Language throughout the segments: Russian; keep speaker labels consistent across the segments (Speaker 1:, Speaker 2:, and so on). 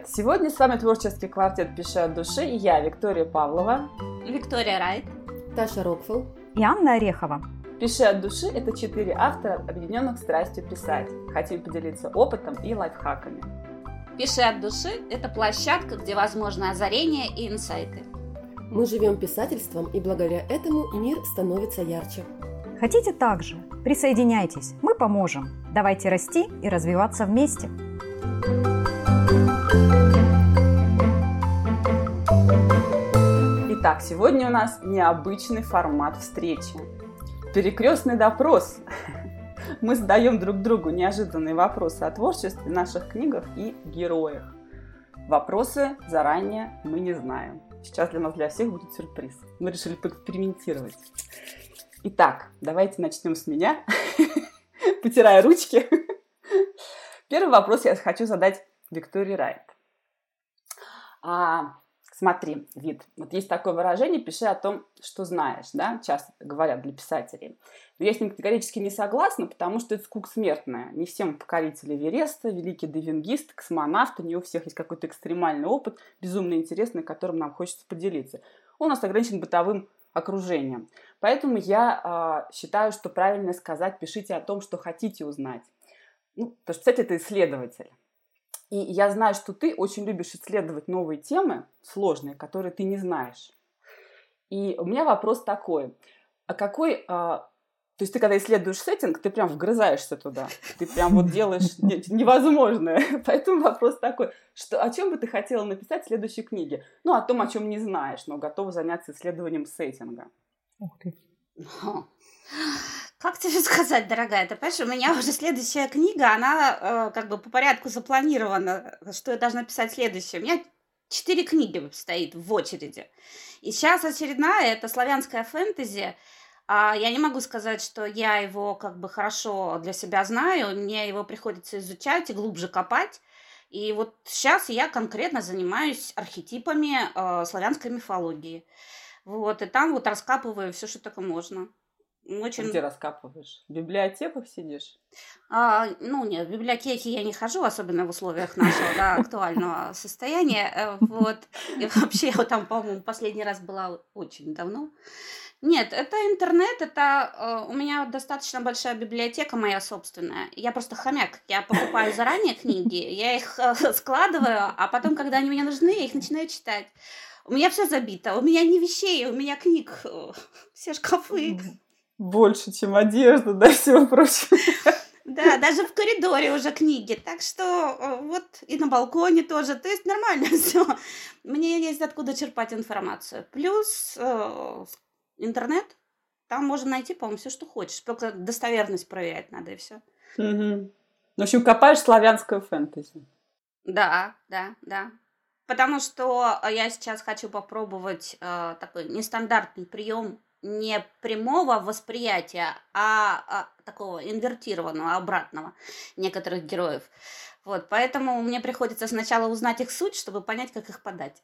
Speaker 1: привет! Сегодня с вами творческий квартет «Пиши от души» и я, Виктория Павлова.
Speaker 2: Виктория Райт.
Speaker 3: Таша Рокфелл.
Speaker 4: И Анна Орехова.
Speaker 1: «Пиши от души» — это четыре автора, объединенных страстью писать. Хотим поделиться опытом и лайфхаками.
Speaker 2: «Пиши от души» — это площадка, где возможны озарения и инсайты.
Speaker 3: Мы живем писательством, и благодаря этому мир становится ярче.
Speaker 4: Хотите также? Присоединяйтесь, мы поможем. Давайте расти и развиваться вместе.
Speaker 1: Итак, сегодня у нас необычный формат встречи. Перекрестный допрос. Мы задаем друг другу неожиданные вопросы о творчестве, наших книгах и героях. Вопросы заранее мы не знаем. Сейчас для нас для всех будет сюрприз. Мы решили поэкспериментировать. Итак, давайте начнем с меня, потирая ручки. Первый вопрос я хочу задать Виктории Райт. А, смотри, вид. Вот есть такое выражение, пиши о том, что знаешь, да, часто говорят для писателей. Но я с ним категорически не согласна, потому что это скук смертная. Не всем покорители Вереста, великие девингисты, космонавты, не у всех есть какой-то экстремальный опыт, безумно интересный, которым нам хочется поделиться. Он у нас ограничен бытовым окружением. Поэтому я э, считаю, что правильно сказать, пишите о том, что хотите узнать. Ну, потому что, кстати, это исследователь. И я знаю, что ты очень любишь исследовать новые темы, сложные, которые ты не знаешь. И у меня вопрос такой. А какой... А, то есть ты когда исследуешь сеттинг, ты прям вгрызаешься туда. Ты прям вот делаешь невозможное. Поэтому вопрос такой. Что, о чем бы ты хотела написать в следующей книге? Ну, о том, о чем не знаешь, но готова заняться исследованием сеттинга.
Speaker 4: Ух ты.
Speaker 2: Как тебе сказать, дорогая? Ты понимаешь, у меня уже следующая книга, она э, как бы по порядку запланирована, что я должна писать следующее. У меня четыре книги стоит в очереди. И сейчас очередная, это славянская фэнтези. А я не могу сказать, что я его как бы хорошо для себя знаю, мне его приходится изучать и глубже копать. И вот сейчас я конкретно занимаюсь архетипами э, славянской мифологии. Вот, и там вот раскапываю все, что только можно.
Speaker 1: Очень... Где раскапываешь? В библиотеках сидишь?
Speaker 2: А, ну, нет, в библиотеке я не хожу, особенно в условиях нашего да, актуального состояния. Э, вот. И вообще, я там, по-моему, последний раз была очень давно. Нет, это интернет, это э, у меня достаточно большая библиотека моя собственная. Я просто хомяк. Я покупаю заранее книги, я их э, складываю, а потом, когда они мне нужны, я их начинаю читать. У меня все забито, у меня не вещей, у меня книг, все шкафы
Speaker 1: больше, чем одежда, да, всего прочего.
Speaker 2: Да, даже в коридоре уже книги. Так что э, вот и на балконе тоже. То есть нормально все. Мне есть откуда черпать информацию. Плюс э, интернет. Там можно найти, по-моему, все, что хочешь. Только достоверность проверять надо и все.
Speaker 1: Угу. В общем, копаешь славянскую фэнтези.
Speaker 2: Да, да, да. Потому что я сейчас хочу попробовать э, такой нестандартный прием не прямого восприятия, а, а такого инвертированного, обратного некоторых героев. Вот, поэтому мне приходится сначала узнать их суть, чтобы понять, как их подать.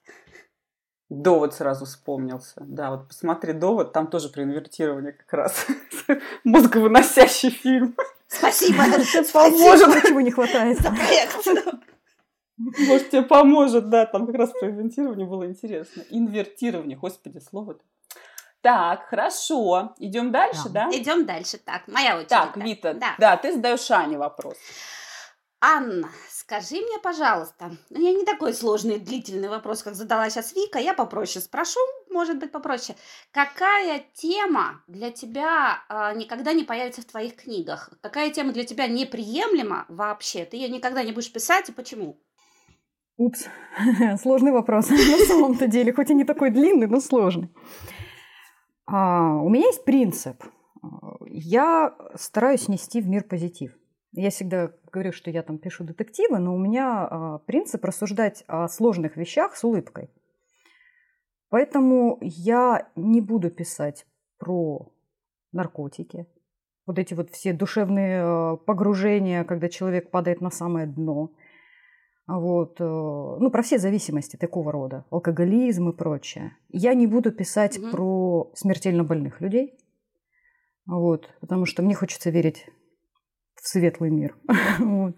Speaker 1: Довод сразу вспомнился. Да, вот посмотри довод, там тоже про инвертирование как раз. Мозговыносящий фильм.
Speaker 2: Спасибо.
Speaker 4: Поможет. Чего не хватает.
Speaker 1: Может, тебе поможет, да, там как раз про инвертирование было интересно. Инвертирование, господи, слово-то. Так, хорошо. Идем дальше, да?
Speaker 2: да? Идем дальше. Так, моя очередь.
Speaker 1: Так, Вита, да, да ты задаешь Ане вопрос.
Speaker 2: Анна, скажи мне, пожалуйста, ну, я не такой сложный длительный вопрос, как задала сейчас Вика, я попроще спрошу, может быть, попроще. Какая тема для тебя э, никогда не появится в твоих книгах? Какая тема для тебя неприемлема вообще? Ты ее никогда не будешь писать и почему?
Speaker 4: Упс, сложный вопрос на самом-то деле, хоть и не такой длинный, но сложный. А, у меня есть принцип. Я стараюсь нести в мир позитив. Я всегда говорю, что я там пишу детективы, но у меня а, принцип рассуждать о сложных вещах с улыбкой. Поэтому я не буду писать про наркотики, вот эти вот все душевные а, погружения, когда человек падает на самое дно – вот, э, ну, про все зависимости такого рода, алкоголизм и прочее. Я не буду писать угу. про смертельно больных людей, вот, потому что мне хочется верить в светлый мир. вот.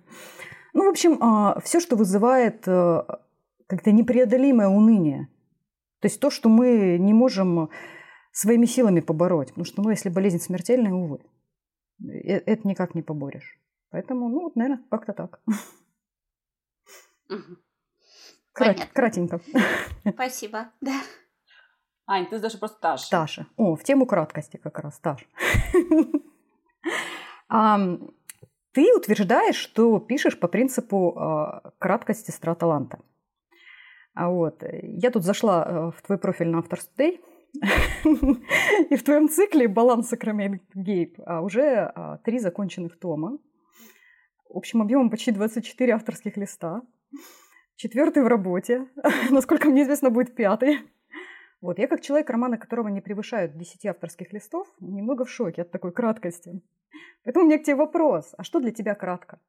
Speaker 4: Ну, в общем, а, все, что вызывает э, как-то непреодолимое уныние. То есть то, что мы не можем своими силами побороть. Потому что, ну, если болезнь смертельная, увы, э, это никак не поборешь. Поэтому, ну, вот, наверное, как-то так. Крат, кратенько.
Speaker 2: Спасибо, да.
Speaker 1: Ань, ты даже просто Таша.
Speaker 4: Таша. О, в тему краткости как раз, Таша. Ты утверждаешь, что пишешь по принципу а, краткости стра таланта. А вот, я тут зашла э, в твой профиль на Authors Today, и в твоем цикле «Баланс Сакрамент Гейб» а, уже три законченных тома, общим объемом почти 24 авторских листа. Четвертый в работе. Насколько мне известно, будет пятый. Вот, я как человек, романа которого не превышают 10 авторских листов, немного в шоке от такой краткости. Поэтому у меня к тебе вопрос. А что для тебя кратко?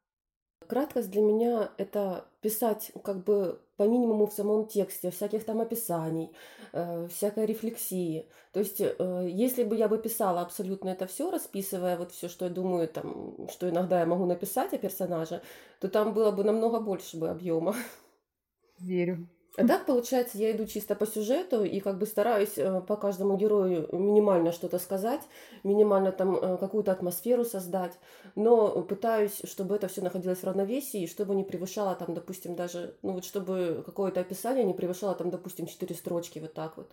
Speaker 3: Краткость для меня – это писать как бы по минимуму в самом тексте, всяких там описаний, э, всякой рефлексии. То есть, э, если бы я бы писала абсолютно это все, расписывая вот все, что я думаю, там, что иногда я могу написать о персонаже, то там было бы намного больше бы объема.
Speaker 4: Верю.
Speaker 3: А так, получается, я иду чисто по сюжету и как бы стараюсь э, по каждому герою минимально что-то сказать, минимально там э, какую-то атмосферу создать, но пытаюсь, чтобы это все находилось в равновесии, и чтобы не превышало там, допустим, даже, ну вот чтобы какое-то описание не превышало там, допустим, четыре строчки, вот так вот.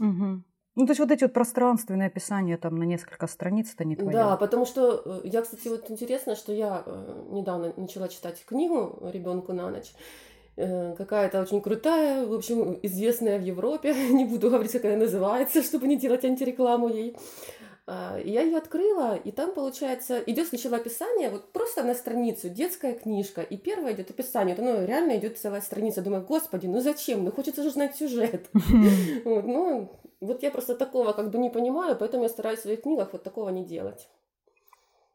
Speaker 4: Угу. Ну, то есть вот эти вот пространственные описания там на несколько страниц это не твое.
Speaker 3: Да, потому что э, я, кстати, вот интересно, что я недавно начала читать книгу ребенку на ночь, какая-то очень крутая, в общем, известная в Европе, не буду говорить, как она называется, чтобы не делать антирекламу ей. А, я ее открыла, и там, получается, идет сначала описание, вот просто на страницу, детская книжка, и первое идет описание, вот оно реально идет целая страница. Думаю, господи, ну зачем? Ну хочется же знать сюжет. Вот, ну, вот я просто такого как бы не понимаю, поэтому я стараюсь в своих книгах вот такого не делать.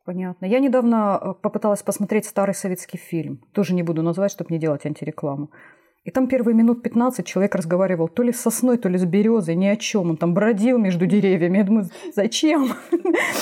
Speaker 4: Понятно. Я недавно э, попыталась посмотреть старый советский фильм. Тоже не буду назвать, чтобы не делать антирекламу. И там первые минут 15 человек разговаривал то ли с сосной, то ли с березой, ни о чем. Он там бродил между деревьями. Я думаю, зачем?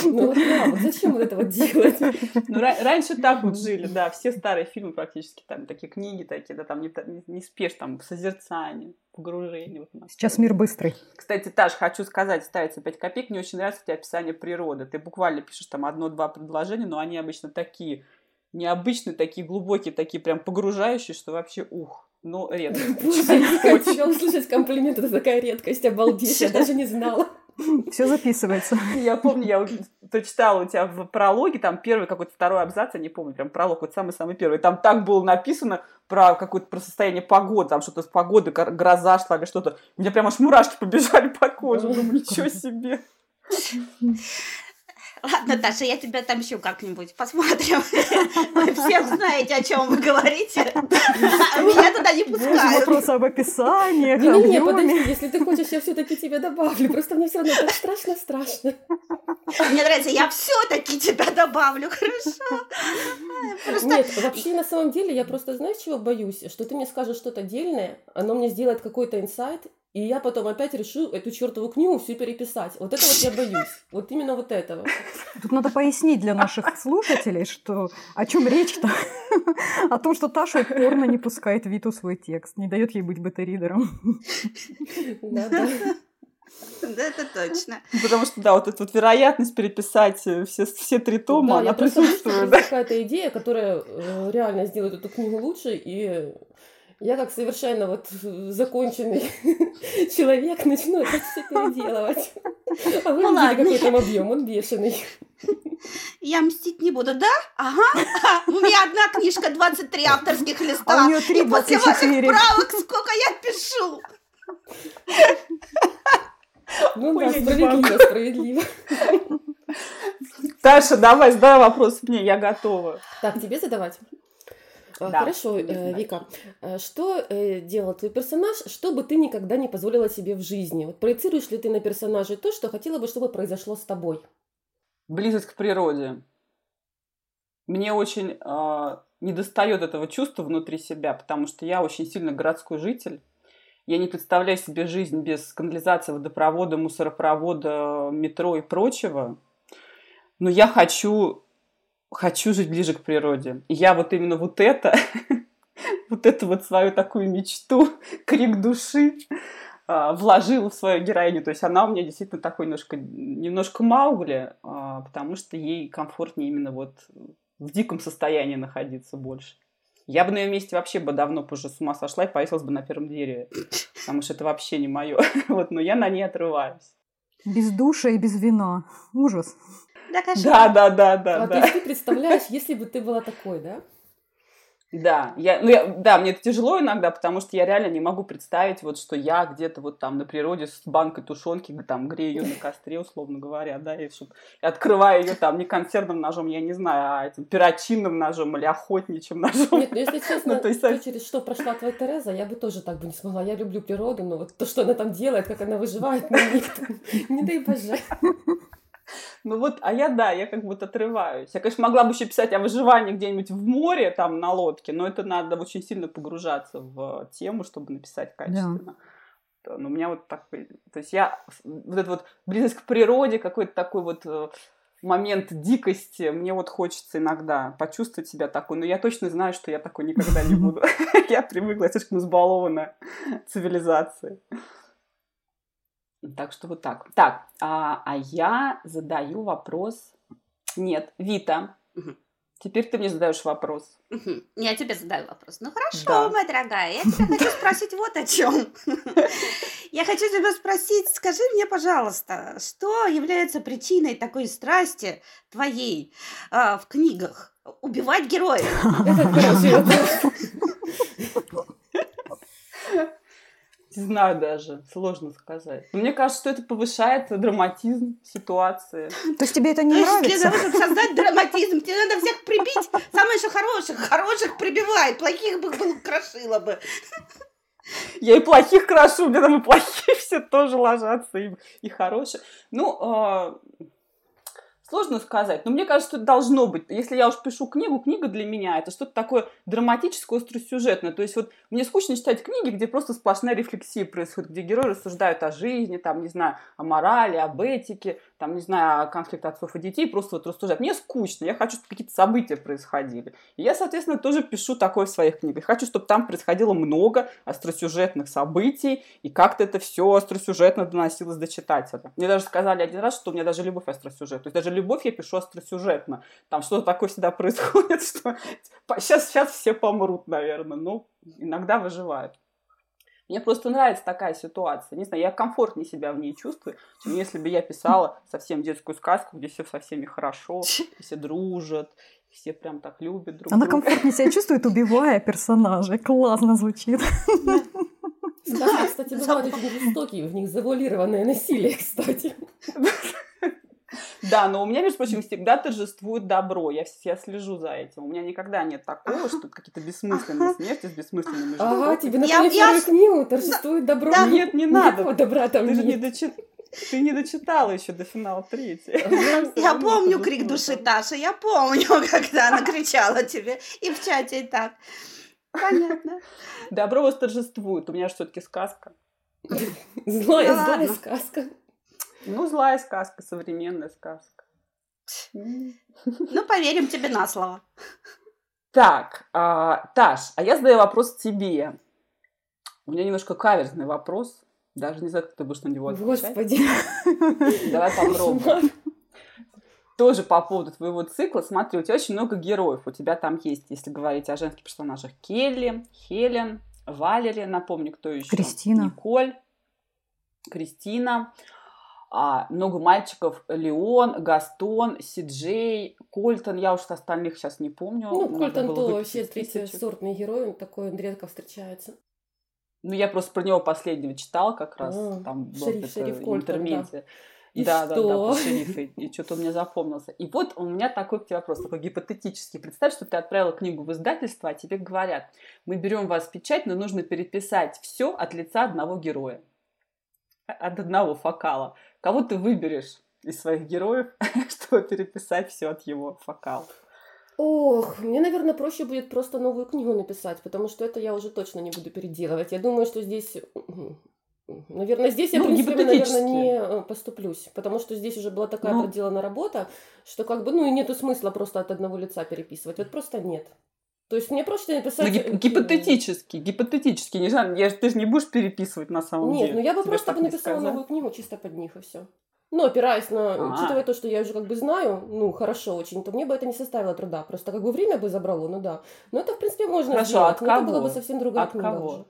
Speaker 3: Ну да, вот зачем вот этого делать?
Speaker 1: Ну, раньше так вот жили, да, все старые фильмы практически, там такие книги такие, да, там не, не, не спешь, там созерцание, погружение. Вот
Speaker 4: Сейчас мир быстрый.
Speaker 1: Кстати, Таш, хочу сказать, ставится 5 копеек, мне очень нравится у тебя описание природы. Ты буквально пишешь там одно-два предложения, но они обычно такие необычные, такие глубокие, такие прям погружающие, что вообще ух. Ну, редко.
Speaker 3: Хотела услышать комплимент, это такая редкость, обалдеть, я даже не знала.
Speaker 4: Все записывается.
Speaker 1: Я помню, я прочитала у тебя в прологе, там первый какой-то второй абзац, я не помню, прям пролог, вот самый-самый первый. Там так было написано про какое-то про состояние погоды, там что-то с погоды, гроза шла или что-то. У меня прям аж мурашки побежали по коже. Думаю, ничего себе.
Speaker 2: Ладно, Таша, я тебя отомщу как-нибудь. Посмотрим. Вы все знаете, о чем вы говорите. Меня туда не пускают.
Speaker 4: Вопрос об описании,
Speaker 3: Не, не, подожди, если ты хочешь, я все-таки тебя добавлю. Просто мне все равно так страшно-страшно.
Speaker 2: Мне нравится, я все-таки тебя добавлю, хорошо?
Speaker 3: Просто... Нет, вообще на самом деле я просто, знаешь, чего боюсь? Что ты мне скажешь что-то дельное, оно мне сделает какой-то инсайт, и я потом опять решу эту чертову книгу всю переписать. Вот это вот я боюсь. Вот именно вот этого.
Speaker 4: Тут надо пояснить для наших слушателей, что о чем речь-то. О том, что Таша упорно не пускает Виту свой текст, не дает ей быть бета-ридером.
Speaker 2: Да, да. Да, это точно.
Speaker 1: Потому что, да, вот эта вот вероятность переписать э, все, все три тома, да, она присутствует.
Speaker 3: Да. какая-то идея, которая э, реально сделает эту книгу лучше, и я как совершенно вот законченный человек начну это все переделывать. А вы ну, видите, какой там объем, он бешеный.
Speaker 2: Я мстить не буду, да? Ага. У меня одна книжка, 23 авторских листа.
Speaker 4: А у нее 3,
Speaker 2: И после ваших правок сколько я пишу.
Speaker 3: Ну да, справедливо, справедливо.
Speaker 1: Таша, давай, задай вопрос мне, я готова.
Speaker 3: Так, тебе задавать? А, да, Хорошо, э, Вика. Э, что э, делал твой персонаж, что бы ты никогда не позволила себе в жизни? Вот проецируешь ли ты на персонажа то, что хотела бы, чтобы произошло с тобой?
Speaker 1: Близость к природе. Мне очень э, недостает этого чувства внутри себя, потому что я очень сильно городской житель. Я не представляю себе жизнь без канализации, водопровода, мусоропровода, метро и прочего. Но я хочу хочу жить ближе к природе. И я вот именно вот это вот эту вот свою такую мечту, крик души а, вложила в свою героиню. То есть она у меня действительно такой немножко, немножко Маугли, а, потому что ей комфортнее именно вот в диком состоянии находиться больше. Я бы на ее месте вообще бы давно позже с ума сошла и повесилась бы на первом дереве, потому что это вообще не мое. Вот, но я на ней отрываюсь.
Speaker 4: Без душа и без вина. Ужас.
Speaker 2: Да,
Speaker 1: Да, да, да, да.
Speaker 3: А
Speaker 1: да.
Speaker 3: то есть ты представляешь, если бы ты была такой, да?
Speaker 1: Да, я, ну я, да, мне это тяжело иногда, потому что я реально не могу представить, вот, что я где-то вот там на природе с банкой тушенки, там, грею ее на костре, условно говоря, да, и, чтоб, и открываю ее там не консервным ножом, я не знаю, а этим перочинным ножом или охотничьим ножом.
Speaker 3: Нет, ну если честно,
Speaker 1: Ну, то есть,
Speaker 3: то, через что прошла твоя Тереза, я бы тоже так бы не смогла. Я люблю природу, но вот то, что она там делает, как она выживает, ну, не дай боже.
Speaker 1: Ну вот, а я, да, я как будто отрываюсь. Я, конечно, могла бы еще писать о выживании где-нибудь в море, там, на лодке, но это надо очень сильно погружаться в тему, чтобы написать качественно. Да, Но у меня вот такой... То есть я... Вот эта вот близость к природе, какой-то такой вот э, момент дикости, мне вот хочется иногда почувствовать себя такой, но я точно знаю, что я такой никогда не буду. Я привыкла, я слишком избалована цивилизацией. Так что вот так. Так, а, а я задаю вопрос. Нет, Вита. Теперь ты мне задаешь вопрос.
Speaker 2: Мгм. Я тебе задаю вопрос. Ну хорошо,
Speaker 1: Да.
Speaker 2: моя дорогая, я тебя хочу спросить вот о чем. Я хочу тебя спросить, скажи мне, пожалуйста, что является причиной такой страсти твоей а, в книгах? Убивать героев.
Speaker 1: Не знаю даже, сложно сказать. Но мне кажется, что это повышает драматизм ситуации.
Speaker 4: То есть тебе это
Speaker 2: То
Speaker 4: не
Speaker 2: есть для
Speaker 4: нравится?
Speaker 2: того, чтобы создать драматизм, тебе надо всех прибить. Самое же хороших. Хороших прибивает, плохих бы было крошило бы.
Speaker 1: Я и плохих крашу, мне там и плохие все тоже ложатся, и, и хорошие. Ну, а, сложно сказать. Но мне кажется, что должно быть. Если я уж пишу книгу, книга для меня это что-то такое драматическое, остросюжетное. То есть вот мне скучно читать книги, где просто сплошная рефлексия происходит, где герои рассуждают о жизни, там, не знаю, о морали, об этике, там, не знаю, о конфликте отцов и детей, просто вот рассуждать. Мне скучно, я хочу, чтобы какие-то события происходили. И я, соответственно, тоже пишу такое в своих книгах. Хочу, чтобы там происходило много остросюжетных событий, и как-то это все остросюжетно доносилось до читателя. Мне даже сказали один раз, что у меня даже любовь остросюжет. То есть даже любовь я пишу остросюжетно. Там что-то такое всегда происходит, что сейчас, сейчас все помрут, наверное. Ну, иногда выживают. Мне просто нравится такая ситуация. Не знаю, я комфортнее себя в ней чувствую, чем если бы я писала совсем детскую сказку, где все со всеми хорошо, все дружат, все прям так любят друг
Speaker 4: Она
Speaker 1: друга.
Speaker 4: комфортнее себя чувствует, убивая персонажей. Классно звучит.
Speaker 3: Сказки, кстати, бывают очень жестокие, в них завуалированное насилие, кстати.
Speaker 1: Да, но у меня, между прочим, всегда торжествует добро. Я, я слежу за этим. У меня никогда нет такого, что какие-то бессмысленные смерти с бессмысленными
Speaker 3: Ага, тебе вторую
Speaker 2: с-
Speaker 3: книгу, торжествует добро.
Speaker 1: Нет, не
Speaker 3: Никакого
Speaker 1: надо.
Speaker 3: добра там
Speaker 1: Ты же не,
Speaker 3: нет.
Speaker 1: дочи- ты не дочитала еще до финала третьей.
Speaker 2: Я помню крик души Таши, я помню, когда она кричала тебе. И в чате и так. Понятно.
Speaker 1: Добро восторжествует. У меня же все-таки сказка.
Speaker 3: Злая, злая сказка.
Speaker 1: Ну, злая сказка, современная сказка.
Speaker 2: Ну, поверим тебе на слово.
Speaker 1: Так, а, Таш, а я задаю вопрос тебе. У меня немножко каверзный вопрос. Даже не знаю, как ты будешь на него отвечать.
Speaker 3: Господи.
Speaker 1: Давай попробуем. Тоже по поводу твоего цикла. Смотри, у тебя очень много героев. У тебя там есть, если говорить о женских персонажах, Келли, Хелен, Валери, напомню, кто еще?
Speaker 4: Кристина.
Speaker 1: Николь, Кристина. А, много мальчиков. Леон, Гастон, Сиджей, Кольтон. Я уж остальных сейчас не помню.
Speaker 3: Ну,
Speaker 1: Надо
Speaker 3: Кольтон то вообще третий сортный герой, он такой он редко встречается.
Speaker 1: Ну, я просто про него последнего читала как раз.
Speaker 3: А,
Speaker 1: Там был
Speaker 3: шериф- шериф Кольтон,
Speaker 1: интермедия.
Speaker 3: И
Speaker 1: да, да, да,
Speaker 3: что?
Speaker 1: про шерифа. И что-то он мне запомнился. И вот у меня такой к тебе вопрос, такой гипотетический. Представь, что ты отправила книгу в издательство, а тебе говорят, мы берем вас в печать, но нужно переписать все от лица одного героя. От одного фокала. Кого ты выберешь из своих героев, чтобы переписать все от его фокала?
Speaker 3: Ох, мне, наверное, проще будет просто новую книгу написать, потому что это я уже точно не буду переделывать. Я думаю, что здесь... Наверное, здесь я
Speaker 1: Ну,
Speaker 3: принципиально, наверное, не э, поступлюсь, потому что здесь уже была такая
Speaker 1: Ну.
Speaker 3: проделана работа, что как бы, ну, и нету смысла просто от одного лица переписывать. Вот просто нет. То есть мне проще написать...
Speaker 1: Ну, гип- гипотетически, гипотетически. Не знаю, я, ты же не будешь переписывать на самом
Speaker 3: Нет,
Speaker 1: деле.
Speaker 3: ну я бы
Speaker 1: Тебе
Speaker 3: просто бы написала новую книгу чисто под них и все. Но опираясь на,
Speaker 1: А.
Speaker 3: учитывая то, что я уже как бы знаю, ну, хорошо очень, то мне бы это не составило труда. Просто как бы время бы забрало, ну да. Но это, в принципе, можно
Speaker 1: Хорошо,
Speaker 3: сделать.
Speaker 1: от
Speaker 3: но это
Speaker 1: кого?
Speaker 3: была бы совсем другая
Speaker 1: От
Speaker 3: книга
Speaker 1: кого?
Speaker 3: уже.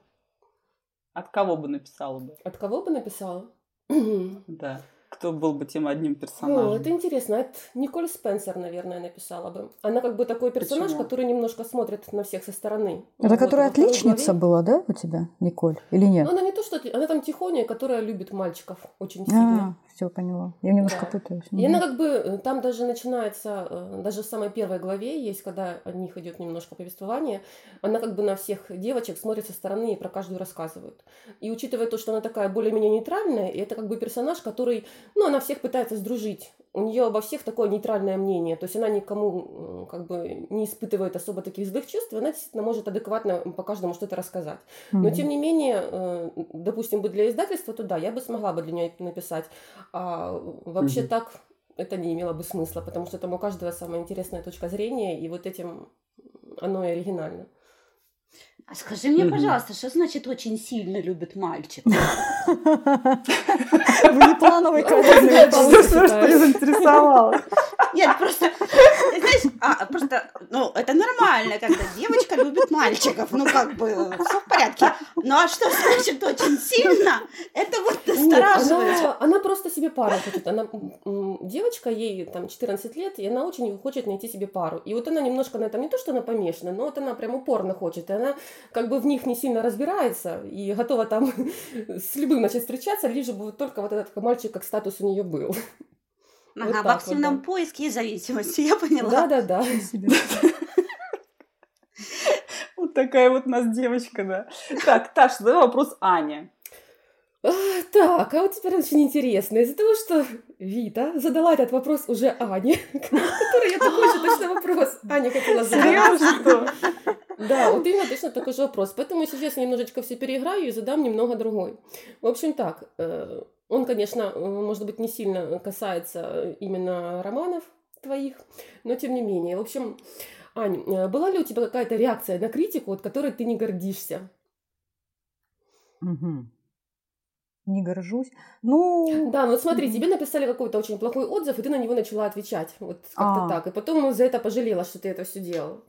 Speaker 1: От кого бы написала бы?
Speaker 3: От кого бы написала?
Speaker 1: Да. Кто был бы тем одним персонажем?
Speaker 3: это интересно. Это Николь Спенсер, наверное, написала бы. Она как бы такой персонаж,
Speaker 1: Почему?
Speaker 3: который немножко смотрит на всех со стороны.
Speaker 4: Это
Speaker 3: Вот,
Speaker 4: которая
Speaker 3: во второй
Speaker 4: отличница
Speaker 3: главе-
Speaker 4: была, да, у тебя, Николь? Или нет?
Speaker 3: Ну, она не то, что... Она там тихоняя, которая любит мальчиков очень сильно.
Speaker 4: Все, поняла. Я немножко
Speaker 3: Да.
Speaker 4: путаюсь.
Speaker 3: И она как бы, э, там даже начинается, э, даже в самой первой главе есть, когда о них идет немножко повествование, она как бы на всех девочек смотрит со стороны и про каждую рассказывает. И учитывая то, что она такая более-менее нейтральная, и это как бы персонаж, который, ну, она всех пытается сдружить. У нее обо всех такое нейтральное мнение, то есть она никому м, как бы не испытывает особо таких злых чувств, и она действительно может адекватно по каждому что-то рассказать. Но
Speaker 4: Мгм.
Speaker 3: тем не менее, э, допустим, бы для издательства, то да, я бы смогла бы для нее написать. А вообще
Speaker 1: Мгм.
Speaker 3: так это не имело бы смысла, потому что там у каждого самая интересная точка зрения, и вот этим оно и оригинально.
Speaker 2: А скажи мне, пожалуйста, что значит очень сильно любит мальчик?
Speaker 4: Внеплановый вопрос.
Speaker 3: тоже
Speaker 1: Что, заинтересовалась?
Speaker 2: Нет, просто, знаешь, а, просто, ну, это нормально, когда девочка любит мальчиков, ну, как бы, все в порядке. Ну, а что значит очень сильно? Это вот настораживает.
Speaker 3: она, она просто себе пару хочет. Она девочка, ей там 14 лет, и она очень хочет найти себе пару. И вот она немножко на этом, не то, что она помешана, но вот она прям упорно хочет. И она как бы в них не сильно разбирается и готова там с любым начать встречаться, лишь бы вот только вот этот мальчик как статус у нее был.
Speaker 2: Ага,
Speaker 3: вот
Speaker 2: в
Speaker 3: так вот,
Speaker 2: активном
Speaker 3: да.
Speaker 2: поиске и зависимости, я поняла.
Speaker 3: Да-да-да.
Speaker 1: Вот такая вот у нас девочка, да. Так, Таш, задавай вопрос Ане.
Speaker 3: А, Так, а вот теперь очень интересно. Из-за того, что Вита задала этот вопрос уже Ане, который я такой же точно вопрос Аня хотела задать.
Speaker 1: Серьезно?
Speaker 3: Да, вот именно точно такой же вопрос. Поэтому сейчас немножечко все переиграю и задам немного другой. В общем так, э, он, конечно, э, может быть, не сильно касается именно романов твоих, но тем не менее. В общем, Ань, э, была ли у тебя какая-то реакция на критику, от которой ты не гордишься?
Speaker 4: Мгм. Не горжусь. Ну,
Speaker 3: Да, вот смотри, тебе написали какой-то очень плохой отзыв, и ты на него начала отвечать. Вот как-то
Speaker 4: А.
Speaker 3: так. И потом за это пожалела, что ты это все делала.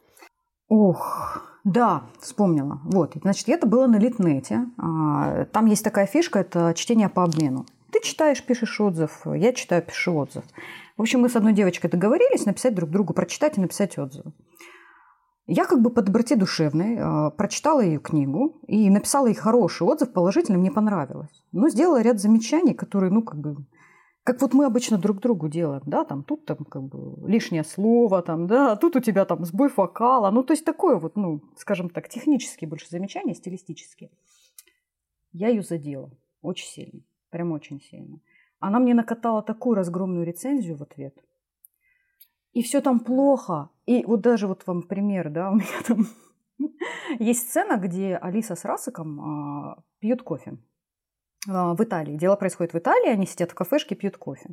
Speaker 4: Ох, да, вспомнила. Вот, значит, это было на Литнете. А, Там есть такая фишка, это чтение по обмену. Ты читаешь, пишешь отзыв, я читаю, пишу отзыв. В общем, мы с одной девочкой договорились написать друг другу, прочитать и написать отзывы. Я как бы по доброте душевной а, прочитала ее книгу и написала ей хороший отзыв, положительный, мне понравилось. Но сделала ряд замечаний, которые, ну, как бы, как вот мы обычно друг другу делаем, да, там, тут там как бы лишнее слово, там, да, тут у тебя там сбой вокала, ну, то есть такое вот, ну, скажем так, технические больше замечания, стилистические. Я ее задела очень сильно, прям очень сильно. Она мне накатала такую разгромную рецензию в ответ. И все там плохо. И вот даже вот вам пример, да, у меня там есть сцена, где Алиса с Расиком а, пьют кофе а, в Италии. Дело происходит в Италии, они сидят в кафешке, пьют кофе.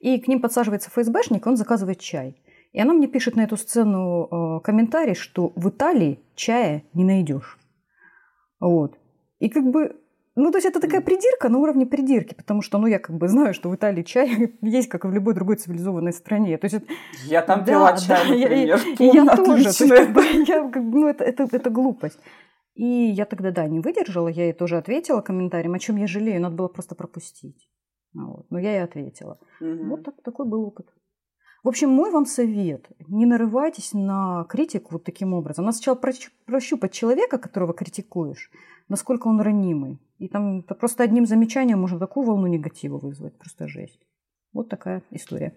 Speaker 4: И к ним подсаживается ФСБшник, он заказывает чай. И она мне пишет на эту сцену э, комментарий, что в Италии чая не найдешь. Вот. И как бы, ну, то есть это такая придирка на уровне придирки, потому что, ну, я как бы знаю, что в Италии чай есть, как и в любой другой цивилизованной стране. То есть
Speaker 1: Я там
Speaker 4: Да,
Speaker 1: пила
Speaker 4: да,
Speaker 1: чай,
Speaker 4: я-
Speaker 1: например.
Speaker 4: и я тоже. то есть, как бы, я как ну, это, это, это глупость. И я тогда, да, не выдержала, я ей тоже ответила комментарием, о чем я жалею, надо было просто пропустить. Ну Вот. Но я ей ответила.
Speaker 1: Мгм.
Speaker 4: Вот так, такой был опыт. В общем, мой вам совет. Не нарывайтесь на критику вот таким образом. Надо сначала прощупать человека, которого критикуешь, насколько он ранимый. И там просто одним замечанием можно такую волну негатива вызвать. Просто жесть. Вот такая история.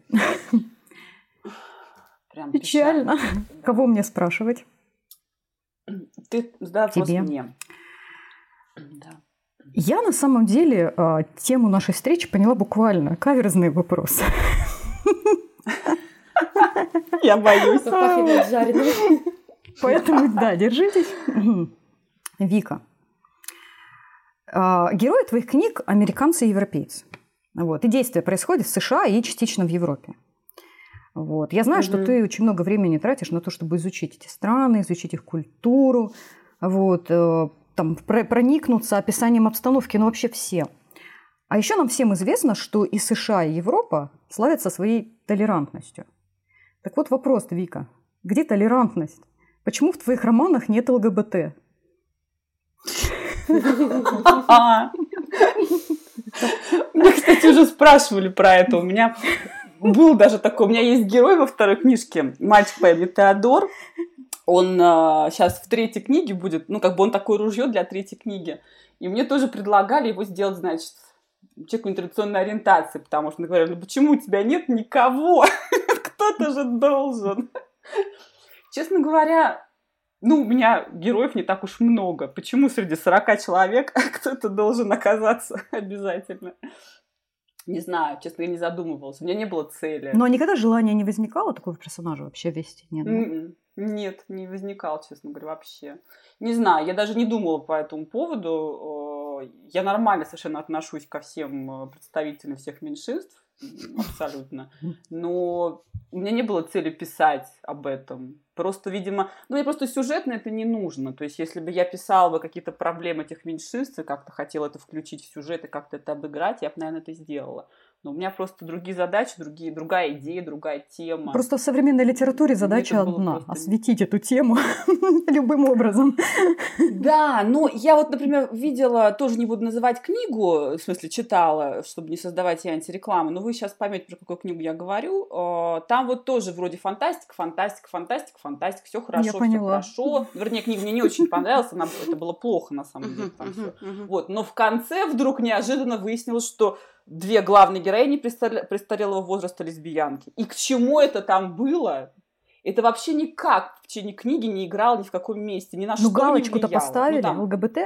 Speaker 1: Прям
Speaker 4: Печально.
Speaker 1: Да.
Speaker 4: Кого мне спрашивать?
Speaker 1: Ты задай вопрос
Speaker 4: Тебе.
Speaker 1: мне. Да.
Speaker 4: Я на самом деле а, тему нашей встречи поняла буквально. Каверзный вопрос.
Speaker 1: Я боюсь.
Speaker 4: Поэтому, да, держитесь. Вика. А, Герои твоих книг – американцы и европейцы. Вот. И действие происходит в США и частично в Европе. Вот. Я знаю, что
Speaker 3: Мгм.
Speaker 4: ты очень много времени тратишь на то, чтобы изучить эти страны, изучить их культуру, вот, э, там, про- проникнуться описанием обстановки, ну вообще всем. А еще нам всем известно, что и США, и Европа славятся своей толерантностью. Так вот вопрос, Вика, где толерантность? Почему в твоих романах нет ЛГБТ?
Speaker 1: А. Меня, кстати, уже спрашивали про это. У меня был даже такой, у меня есть герой во второй книжке, мальчик по имени Теодор. Он сейчас в третьей книге будет, ну, как бы он такое ружье для третьей книги. И мне тоже предлагали его сделать, значит, человеку нетрадиционной ориентации, потому что мне ну почему у тебя нет никого? Кто-то же должен. Честно говоря, ну, у меня героев не так уж много. Почему среди 40 человек кто-то должен оказаться обязательно? Не знаю, честно, я не задумывалась. У меня не было цели.
Speaker 4: Но никогда желания не возникало такого персонажа вообще вести? Нет, да?
Speaker 1: М-м. Нет, не возникал, честно говоря, вообще. Не знаю, я даже не думала по этому поводу. Э, Я нормально совершенно отношусь ко всем э, представителям всех меньшинств, абсолютно. Но у меня не было цели писать об этом. Просто, видимо, ну, мне просто сюжетно это не нужно. То есть, если бы я писала бы какие-то проблемы этих меньшинств и как-то хотела это включить в сюжет и как-то это обыграть, я бы, наверное, это сделала. Но у меня просто другие задачи, другие, другая идея, другая тема.
Speaker 4: Просто в современной литературе задача одна
Speaker 1: просто- –
Speaker 4: осветить эту тему любым образом.
Speaker 1: Да, но я вот, например, видела, тоже не буду называть книгу, в смысле читала, чтобы не создавать ей антирекламу, но вы сейчас поймете, про какую книгу я говорю. Э, Там вот тоже вроде фантастика, фантастика, фантастика, фантастика, все хорошо, все
Speaker 4: поняла.
Speaker 1: хорошо. Вернее, книга мне не очень понравилась, она, это было плохо на самом деле. Там всё. Вот, но в конце вдруг неожиданно выяснилось, что две главные героини престар- престарелого возраста лесбиянки. И к чему это там было? Это вообще никак в течение книги не играло ни в каком месте, ни на
Speaker 4: Ну,
Speaker 1: что
Speaker 4: галочку-то
Speaker 1: не
Speaker 4: поставили,
Speaker 1: Ну, там
Speaker 4: ЛГБТ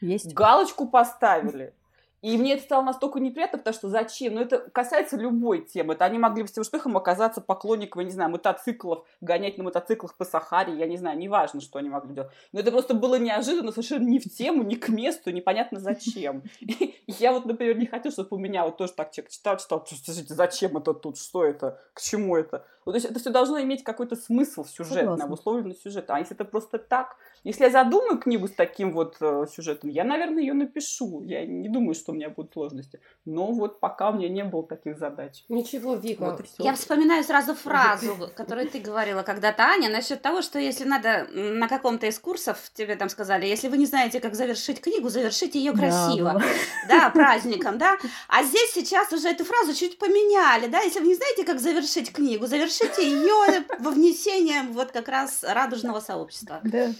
Speaker 4: есть.
Speaker 1: галочку поставили. И мне это стало настолько неприятно, потому что зачем? Ну, это касается любой темы. Это они могли бы с тем успехом оказаться поклонниками, не знаю, мотоциклов, гонять на мотоциклах по Сахаре, я не знаю, неважно, что они могли делать. Но это просто было неожиданно, совершенно не в тему, не к месту, непонятно зачем. И я вот, например, не хочу, чтобы у меня вот тоже так человек читал, читал, слушайте, зачем это тут, что это, к чему это? Вот, то есть это все должно иметь какой-то смысл сюжетный, обусловленный сюжет. А если это просто так, если я задумаю книгу с таким вот э, сюжетом, я, наверное, ее напишу. Я не думаю, что у меня будут сложности. Но вот пока у меня не было таких задач.
Speaker 3: Ничего, Вика.
Speaker 1: Вот.
Speaker 2: Я вспоминаю сразу фразу, которую ты говорила когда-то, Аня, насчет того, что если надо на каком-то из курсов, тебе там сказали, если вы не знаете, как завершить книгу, завершите ее
Speaker 4: Да,
Speaker 2: красиво.
Speaker 4: было.
Speaker 2: Да, праздником, да. А здесь сейчас уже эту фразу чуть поменяли, да. Если вы не знаете, как завершить книгу, завершите ее во внесением вот как раз радужного сообщества.
Speaker 4: Да.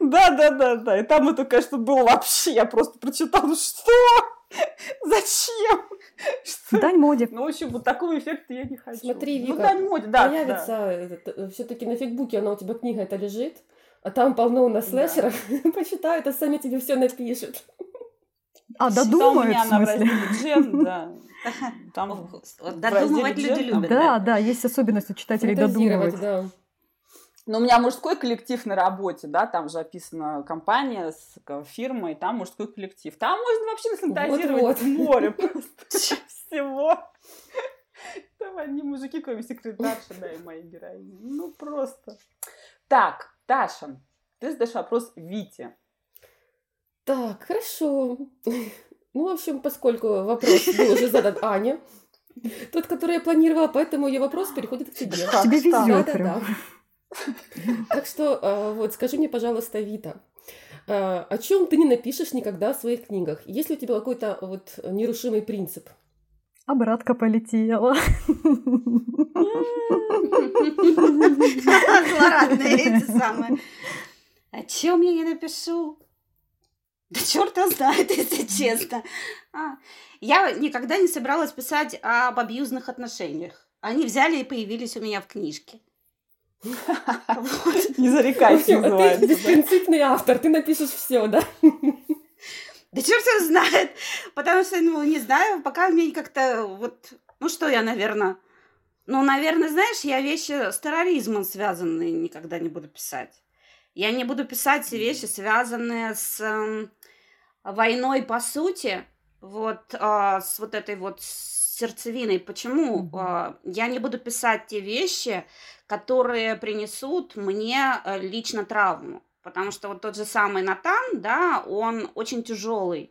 Speaker 1: Да, да, да, да. И там это, конечно, было вообще. Я просто прочитала, что? Зачем? Что?
Speaker 4: Дань моде.
Speaker 1: Ну, в общем, вот такого эффекта я не хочу.
Speaker 3: Смотри,
Speaker 1: Ну,
Speaker 3: Вика,
Speaker 1: дань моде, да.
Speaker 3: Появится, все-таки на фигбуке она у тебя книга это лежит, а там полно у нас
Speaker 1: Да.
Speaker 3: слэшеров. Почитают, а сами тебе все напишут.
Speaker 4: А,
Speaker 1: да.
Speaker 4: Додумают, в смысле?
Speaker 1: джем, да. Там
Speaker 2: Додумывать люди любят.
Speaker 4: Да, да, есть особенность у читателей додумывать.
Speaker 1: Но у меня мужской коллектив на работе, да, там же описана компания с фирмой, там мужской коллектив. Там можно вообще нафантазировать
Speaker 3: Вот-вот.
Speaker 1: море просто всего. Там одни мужики, кроме секретарши, да, и мои героини. Ну, просто. Так, Таша, ты задаешь вопрос Вите.
Speaker 3: Так, хорошо. Ну, в общем, поскольку вопрос был уже задан Ане, тот, который я планировала, поэтому ее вопрос переходит к тебе.
Speaker 4: Тебе везет
Speaker 3: Да, да,
Speaker 4: прям.
Speaker 3: да. Так что, а, вот, скажи мне, пожалуйста, Вита, а, о чем ты не напишешь никогда в своих книгах? Есть ли у тебя какой-то вот нерушимый принцип?
Speaker 4: Обратка полетела.
Speaker 2: Злорадные эти самые. О чем я не напишу? Да черт его знает, если честно. А, Я никогда не собиралась писать об абьюзных отношениях. Они взяли и появились у меня в книжке.
Speaker 1: Не зарекайся,
Speaker 3: ты
Speaker 1: называется. да.
Speaker 3: беспринципный автор, ты напишешь все, да?
Speaker 2: Да черт его знает. Потому что, ну, не знаю, пока мне как-то вот... Ну, что я, наверное... Ну, наверное, знаешь, я вещи с терроризмом связанные никогда не буду писать. Я не буду писать вещи, связанные с эм, войной по сути, вот, а, с вот этой вот сердцевиной. Почему? Mm-hmm. Я не буду писать те вещи, которые принесут мне э, лично травму. Потому что вот тот же самый Натан, да, он очень тяжелый.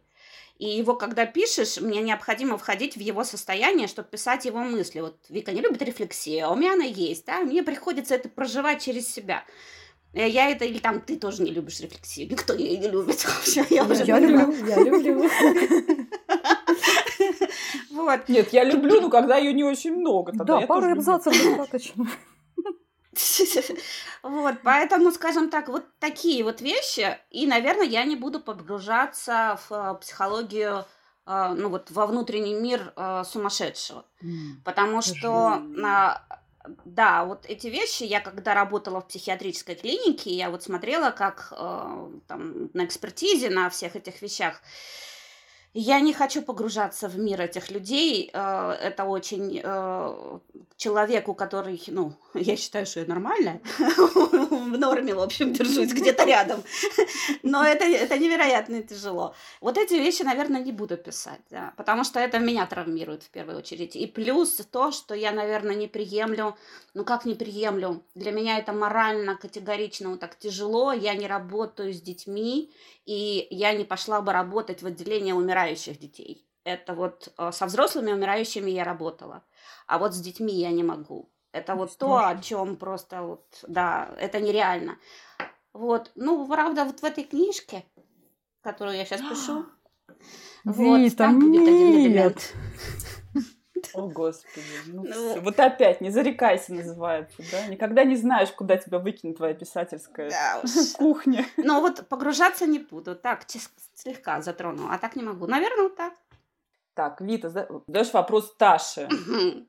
Speaker 2: И его, когда пишешь, мне необходимо входить в его состояние, чтобы писать его мысли. Вот Вика не любит рефлексию, а у меня она есть, да, мне приходится это проживать через себя. Э, я это, или там ты тоже не любишь рефлексию. Никто ее не любит. Все,
Speaker 3: я уже я люблю, я люблю.
Speaker 1: Вот. Нет, я люблю, но когда ее не очень много.
Speaker 4: Да, пару абзацев достаточно.
Speaker 2: Вот, поэтому, скажем так, вот такие вот вещи, и, наверное, я не буду погружаться в э, психологию э, ну вот во внутренний мир сумасшедшего, потому что да, вот эти вещи, я когда работала в психиатрической клинике, я вот смотрела, как э, там на экспертизе, на всех этих вещах, я не хочу погружаться в мир этих людей. Э, это очень э, человеку, который, ну, я считаю, что я нормальная, в норме, в общем, держусь где-то рядом. Но это, это невероятно тяжело. Вот эти вещи, наверное, не буду писать, да, потому что это меня травмирует в первую очередь. И плюс то, что я, наверное, не приемлю, ну как не приемлю, для меня это морально, категорично вот так тяжело, я не работаю с детьми, и я не пошла бы работать в отделение умирающих детей. Это вот э, со взрослыми умирающими я работала, а вот с детьми я не могу. Это вот то, о чем просто вот, да, это нереально. Вот, ну, правда, вот в этой книжке, которую я сейчас пишу,
Speaker 4: вот, там будет один элемент.
Speaker 1: О, Господи. Ну, ну, Вот опять, не зарекайся называется, да? Никогда не знаешь, куда тебя выкинет твоя писательская да кухня.
Speaker 2: Но вот погружаться не буду. Так, слегка затрону, а так не могу. Наверное, вот так.
Speaker 1: Так, Вита, задаешь вопрос Таше.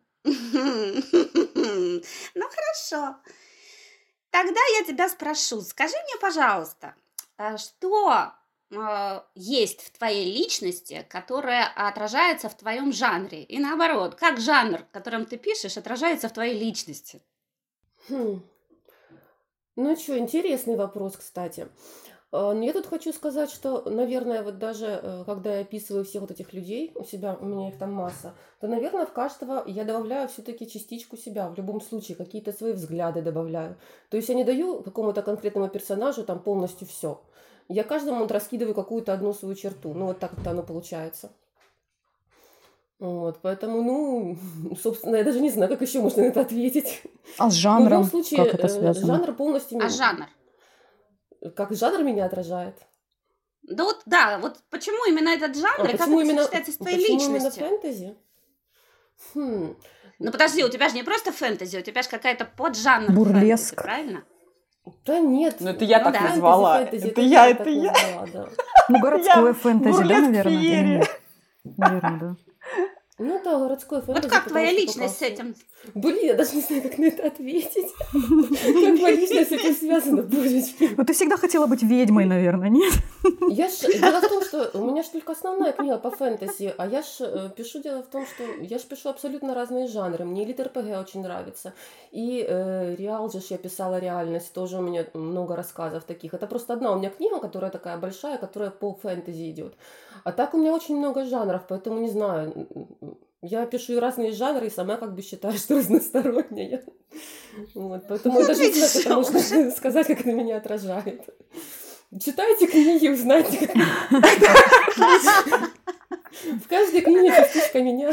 Speaker 2: Ну, хорошо. Тогда я тебя спрошу. Скажи мне, пожалуйста, а что есть в твоей личности, которая отражается в твоем жанре. И наоборот, как жанр, которым ты пишешь, отражается в твоей личности.
Speaker 3: Хм. Ну что, интересный вопрос, кстати. А, но я тут хочу сказать, что, наверное, вот даже э, когда я описываю всех вот этих людей у себя, у меня их там масса, то, наверное, в каждого я добавляю все-таки частичку себя, в любом случае, какие-то свои взгляды добавляю. То есть я не даю какому-то конкретному персонажу там полностью все я каждому вот раскидываю какую-то одну свою черту. Ну, вот так вот оно получается. Вот, поэтому, ну, собственно, я даже не знаю, как еще можно на это ответить.
Speaker 4: А с жанром? в любом случае, как это э, связано?
Speaker 3: жанр полностью...
Speaker 2: А жанр?
Speaker 3: Как жанр меня отражает?
Speaker 2: Да вот, да, вот почему именно этот жанр, а и как это именно, сочетается с твоей почему личностью?
Speaker 3: именно фэнтези?
Speaker 2: Хм. Ну подожди, у тебя же не просто фэнтези, у тебя же какая-то поджанр
Speaker 4: Бурлеск.
Speaker 2: фэнтези, правильно?
Speaker 3: Да нет.
Speaker 1: Ну это я ну, так да. назвала. Фэнтези, это, это я, это я.
Speaker 4: Назвала, да. Ну городское фэнтези, да, наверное? Наверное, да.
Speaker 3: Ну да, городской фэнтези.
Speaker 2: Вот как твоя личность с этим?
Speaker 3: Блин, я даже не знаю, как на это ответить. Как моя личность с этим связана, божечки.
Speaker 4: Ну ты всегда хотела быть ведьмой, наверное, нет?
Speaker 3: Я ж... Дело в том, что у меня же только основная книга по фэнтези, а я ж э, пишу, дело в том, что я ж пишу абсолютно разные жанры. Мне элит РПГ очень нравится. И э, Реал же я писала реальность, тоже у меня много рассказов таких. Это просто одна у меня книга, которая такая большая, которая по фэнтези идет. А так у меня очень много жанров, поэтому не знаю. Я пишу и разные жанры, и сама как бы считаю, что разносторонняя. Вот, поэтому я даже не знаю, это можно сказать, как это меня отражает. Читайте книги, узнайте, как... В каждой книге частичка меня.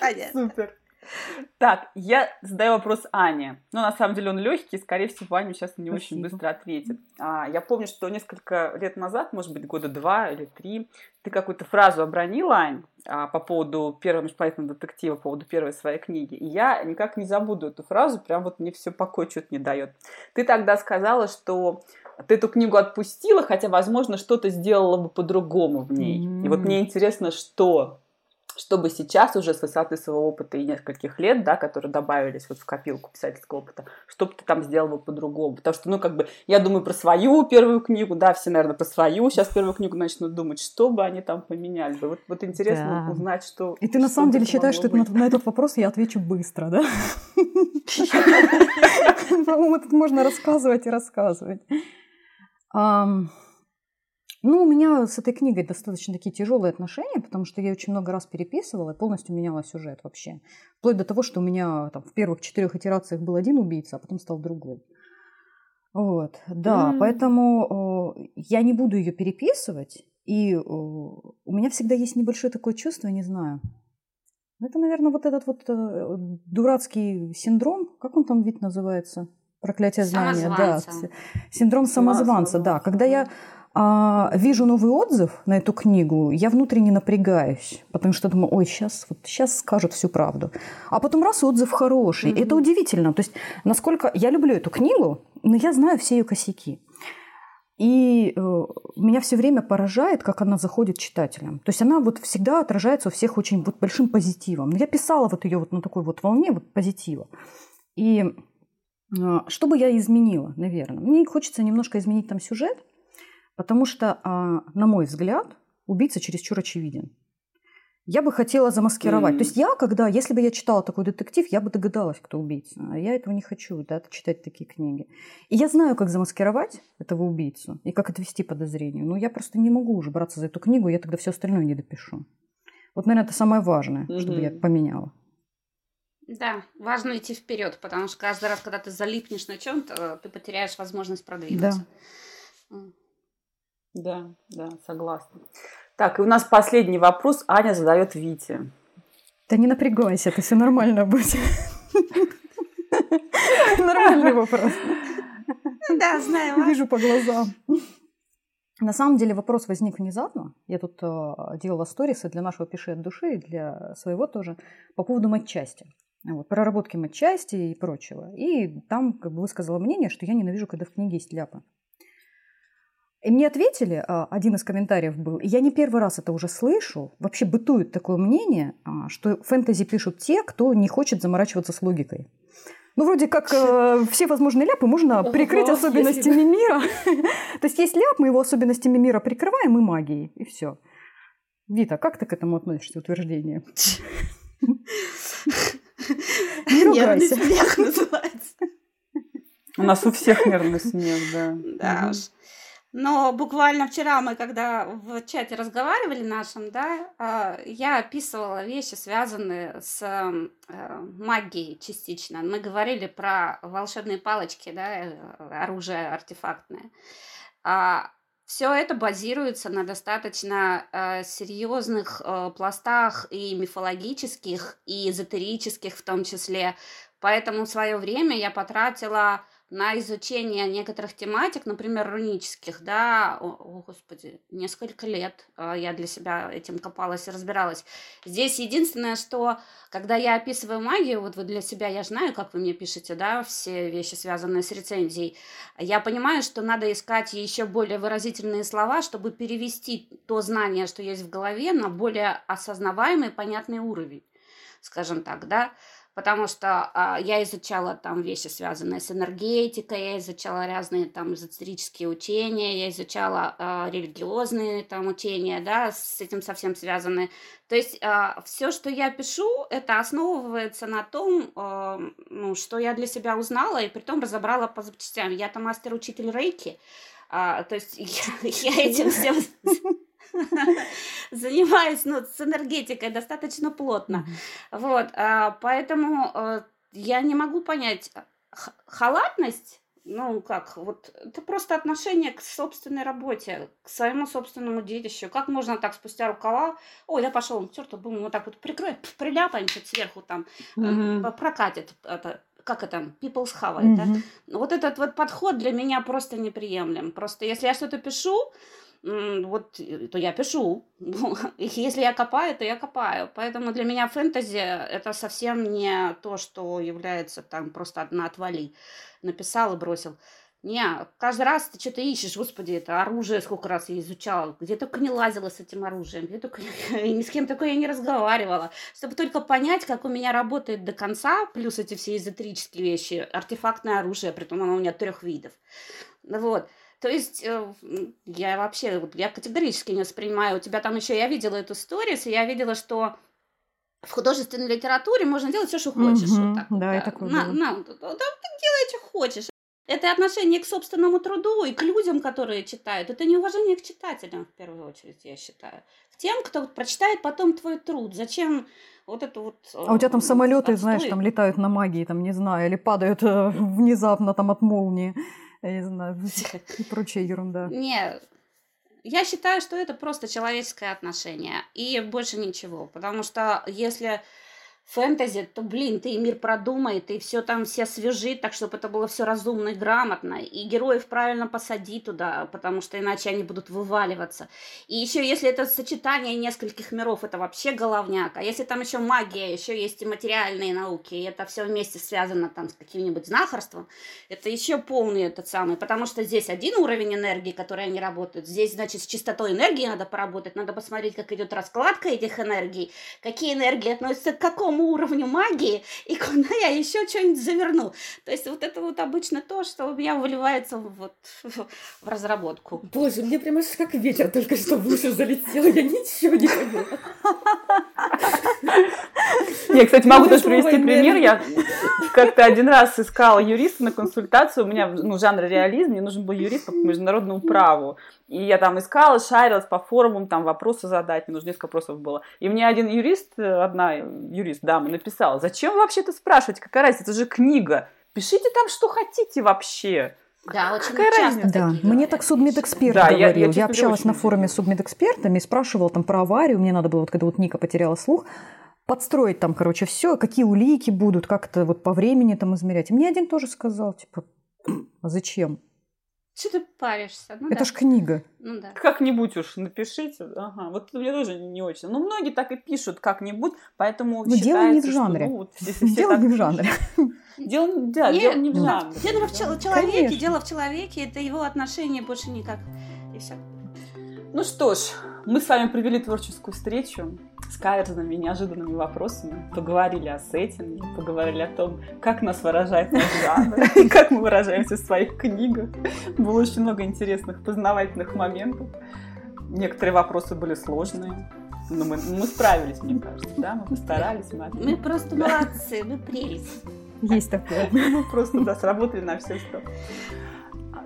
Speaker 2: Понятно.
Speaker 1: Супер. Так, я задаю вопрос Ане. Ну, на самом деле он легкий, скорее всего, Аня сейчас не Спасибо. очень быстро ответит. А, я помню, что несколько лет назад, может быть, года два или три, ты какую-то фразу обронила, Ань, а, по поводу первого межпланетного детектива, по поводу первой своей книги. И я никак не забуду эту фразу, прям вот мне все покой что-то не дает. Ты тогда сказала, что ты эту книгу отпустила, хотя, возможно, что-то сделала бы по-другому в ней. Mm-hmm. И вот мне интересно, что чтобы сейчас уже с высоты своего опыта и нескольких лет, да, которые добавились вот в копилку писательского опыта, что бы ты там сделал бы по-другому? Потому что, ну, как бы, я думаю про свою первую книгу, да, все, наверное, про свою сейчас первую книгу начнут думать, что бы они там поменяли бы. Вот, вот интересно да. узнать, что...
Speaker 4: И ты на самом деле считаешь, что на, на этот вопрос я отвечу быстро, да? По-моему, тут можно рассказывать и рассказывать. Ну, у меня с этой книгой достаточно такие тяжелые отношения, потому что я очень много раз переписывала и полностью меняла сюжет вообще. Вплоть до того, что у меня там, в первых четырех итерациях был один убийца, а потом стал другой. Вот, да, mm. поэтому э, я не буду ее переписывать, и э, у меня всегда есть небольшое такое чувство, не знаю. Это, наверное, вот этот вот э, дурацкий синдром, как он там вид называется? Проклятие знания, да. Синдром самозванца, да. Когда я а, вижу новый отзыв на эту книгу, я внутренне напрягаюсь, потому что думаю, ой, сейчас, вот сейчас скажут всю правду. А потом раз отзыв хороший. Mm-hmm. Это удивительно. То есть, насколько я люблю эту книгу, но я знаю все ее косяки. И э, меня все время поражает, как она заходит читателям. То есть она вот всегда отражается у всех очень вот большим позитивом. Я писала вот ее вот на такой вот волне вот позитива. И э, что бы я изменила, наверное? Мне хочется немножко изменить там сюжет, Потому что, а, на мой взгляд, убийца чересчур очевиден. Я бы хотела замаскировать. Mm. То есть я, когда, если бы я читала такой детектив, я бы догадалась, кто убийца. А я этого не хочу, да, читать такие книги. И я знаю, как замаскировать этого убийцу и как отвести подозрению. Но я просто не могу уже браться за эту книгу, я тогда все остальное не допишу. Вот, наверное, это самое важное, mm-hmm. чтобы я поменяла.
Speaker 2: Да, важно идти вперед, потому что каждый раз, когда ты залипнешь на чем-то, ты потеряешь возможность продвинуться.
Speaker 1: Да. Да, да, согласна. Так, и у нас последний вопрос Аня задает Вите.
Speaker 4: Да не напрягайся, это все нормально будет. Нормальный вопрос.
Speaker 2: Да, знаю.
Speaker 4: Вижу по глазам. На самом деле вопрос возник внезапно. Я тут э, делала сторисы для нашего «Пиши от души» и для своего тоже по поводу матчасти. Вот, проработки матчасти и прочего. И там как бы высказала мнение, что я ненавижу, когда в книге есть ляпы. И мне ответили, а, один из комментариев был, и я не первый раз это уже слышу, вообще бытует такое мнение, а, что фэнтези пишут те, кто не хочет заморачиваться с логикой. Ну, вроде как э, все возможные ляпы можно прикрыть особенностями мира. То есть есть ляп, мы его особенностями мира прикрываем и магией, и все. Вита, как ты к этому относишься, утверждение?
Speaker 2: Нервный смех называется.
Speaker 1: У нас у всех нервный смех, да.
Speaker 2: Да уж. Но буквально вчера мы, когда в чате разговаривали нашем, да, а, я описывала вещи, связанные с э, магией частично. Мы говорили про волшебные палочки, да, э, оружие артефактное. А все это базируется на достаточно э, серьезных пластах и мифологических, и эзотерических в том числе. Поэтому в свое время я потратила на изучение некоторых тематик, например, рунических, да, о, о господи, несколько лет э, я для себя этим копалась и разбиралась. Здесь единственное, что когда я описываю магию, вот вы для себя, я знаю, как вы мне пишете, да, все вещи, связанные с рецензией, я понимаю, что надо искать еще более выразительные слова, чтобы перевести то знание, что есть в голове, на более осознаваемый, понятный уровень, скажем так, да, потому что а, я изучала там вещи, связанные с энергетикой, я изучала разные там эзотерические учения, я изучала а, религиозные там учения, да, с этим совсем связанные. То есть а, все, что я пишу, это основывается на том, а, ну, что я для себя узнала и при том разобрала по запчастям. Я там мастер-учитель рейки, а, то есть я, я этим всем занимаюсь ну, с энергетикой достаточно плотно. Вот, а, поэтому э, я не могу понять, халатность ну, как, вот это просто отношение к собственной работе, к своему собственному детищу. Как можно так спустя рукава, ой, да пошел, черт, будем вот так вот прикроем, приляпаем чуть сверху там, mm-hmm. прокатит это, как это, people's have mm-hmm. да? Вот этот вот подход для меня просто неприемлем. Просто если я что-то пишу, вот, э, то я пишу. Если я копаю, то я копаю. Поэтому для меня фэнтези это совсем не то, что является там просто одна отвали. Написал и бросил. Не, каждый раз ты что-то ищешь, господи, это оружие сколько раз я изучала, где только не лазила с этим оружием, где только ни с кем такое я не разговаривала, чтобы только понять, как у меня работает до конца, плюс эти все эзотерические вещи, артефактное оружие, при том оно у меня трех видов. Вот. То есть э, я вообще, я категорически не воспринимаю. У тебя там еще, я видела эту сторис, и я видела, что в художественной литературе можно делать все, что хочешь. Угу, вот так,
Speaker 4: да,
Speaker 2: да.
Speaker 4: и такое на,
Speaker 2: на, да, делай, что хочешь. Это отношение к собственному труду и к людям, которые читают. Это неуважение к читателям, в первую очередь, я считаю. К тем, кто прочитает потом твой труд. Зачем вот это вот...
Speaker 4: А у тебя там
Speaker 2: э,
Speaker 4: самолеты,
Speaker 2: отстой?
Speaker 4: знаешь, там летают на магии, там, не знаю, или падают э, внезапно там от молнии, я не знаю, и прочая ерунда.
Speaker 2: Не, я считаю, что это просто человеческое отношение и больше ничего. Потому что если фэнтези, то, блин, ты и мир продумай, ты все там все свяжи, так, чтобы это было все разумно и грамотно. И героев правильно посади туда, потому что иначе они будут вываливаться. И еще, если это сочетание нескольких миров, это вообще головняк. А если там еще магия, еще есть и материальные науки, и это все вместе связано там с каким-нибудь знахарством, это еще полный этот самый. Потому что здесь один уровень энергии, который они работают, здесь, значит, с чистотой энергии надо поработать, надо посмотреть, как идет раскладка этих энергий, какие энергии относятся к какому уровню магии, и куда я еще что-нибудь заверну. То есть вот это вот обычно то, что у меня выливается вот в разработку.
Speaker 3: Боже, мне прямо аж как ветер только что в уши залетел, я ничего не поняла.
Speaker 1: Я, кстати, могу тоже
Speaker 3: Новая
Speaker 1: привести пример. Я как-то один раз искала юриста на консультацию. У меня ну, жанр реализм, мне нужен был юрист по международному праву. И я там искала, шарилась по форумам, там вопросы задать, мне нужно несколько вопросов было. И мне один юрист, одна юрист, дама, написала, зачем вообще это спрашиваете, какая разница, это же книга. Пишите там, что хотите вообще.
Speaker 2: Да, очень
Speaker 1: Какая
Speaker 2: часто
Speaker 1: разница?
Speaker 4: Да,
Speaker 2: такие
Speaker 4: мне так
Speaker 2: я
Speaker 4: судмедэксперт
Speaker 1: Да, я- я,
Speaker 4: говорил. Я,
Speaker 1: честно говоря,
Speaker 4: общалась на форуме с судмедэкспертами, спрашивала там про аварию. Мне надо было, вот когда вот Ника потеряла слух, подстроить там, короче, все, какие улики будут, как это вот по времени там измерять. И мне один тоже сказал, типа, а зачем?
Speaker 2: Что ты паришься? Ну
Speaker 4: это
Speaker 2: да.
Speaker 4: ж книга.
Speaker 2: Ну да.
Speaker 1: Как-нибудь уж напишите. Ага. Вот мне тоже не очень. Ну, многие так и пишут как-нибудь, поэтому
Speaker 4: Ну, дело не в
Speaker 1: считается, что,
Speaker 4: жанре.
Speaker 1: ну, вот все- все
Speaker 4: Дело не в жанре.
Speaker 1: Дело, да,
Speaker 2: Нет,
Speaker 1: дело не в
Speaker 2: ну,
Speaker 1: жанре.
Speaker 2: Дело в чел- человеке,
Speaker 4: Конечно.
Speaker 2: дело в человеке, это его отношение больше никак. И все.
Speaker 1: Ну что ж, мы с вами провели творческую встречу с каверзными и неожиданными вопросами, поговорили о сеттинге, поговорили о том, как нас выражает наш жанр, и как мы выражаемся в своих книгах. Было очень много интересных познавательных моментов. Некоторые вопросы были сложные, но мы, мы справились, мне кажется, да, мы постарались. Мы,
Speaker 2: Мы просто молодцы, мы прелесть.
Speaker 4: Есть такое.
Speaker 1: мы просто, да, сработали на все сто.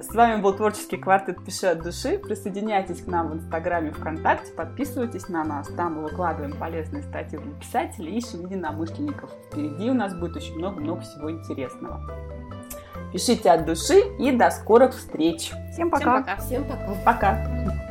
Speaker 1: С вами был творческий квартет «Пиши от души». Присоединяйтесь к нам в Инстаграме, ВКонтакте, подписывайтесь на нас. Там мы выкладываем полезные статьи для писателей, ищем единомышленников. Впереди у нас будет очень много-много всего интересного. Пишите от души и до скорых встреч.
Speaker 4: Всем
Speaker 2: Всем
Speaker 4: пока.
Speaker 2: пока.
Speaker 3: Всем пока.
Speaker 1: Пока!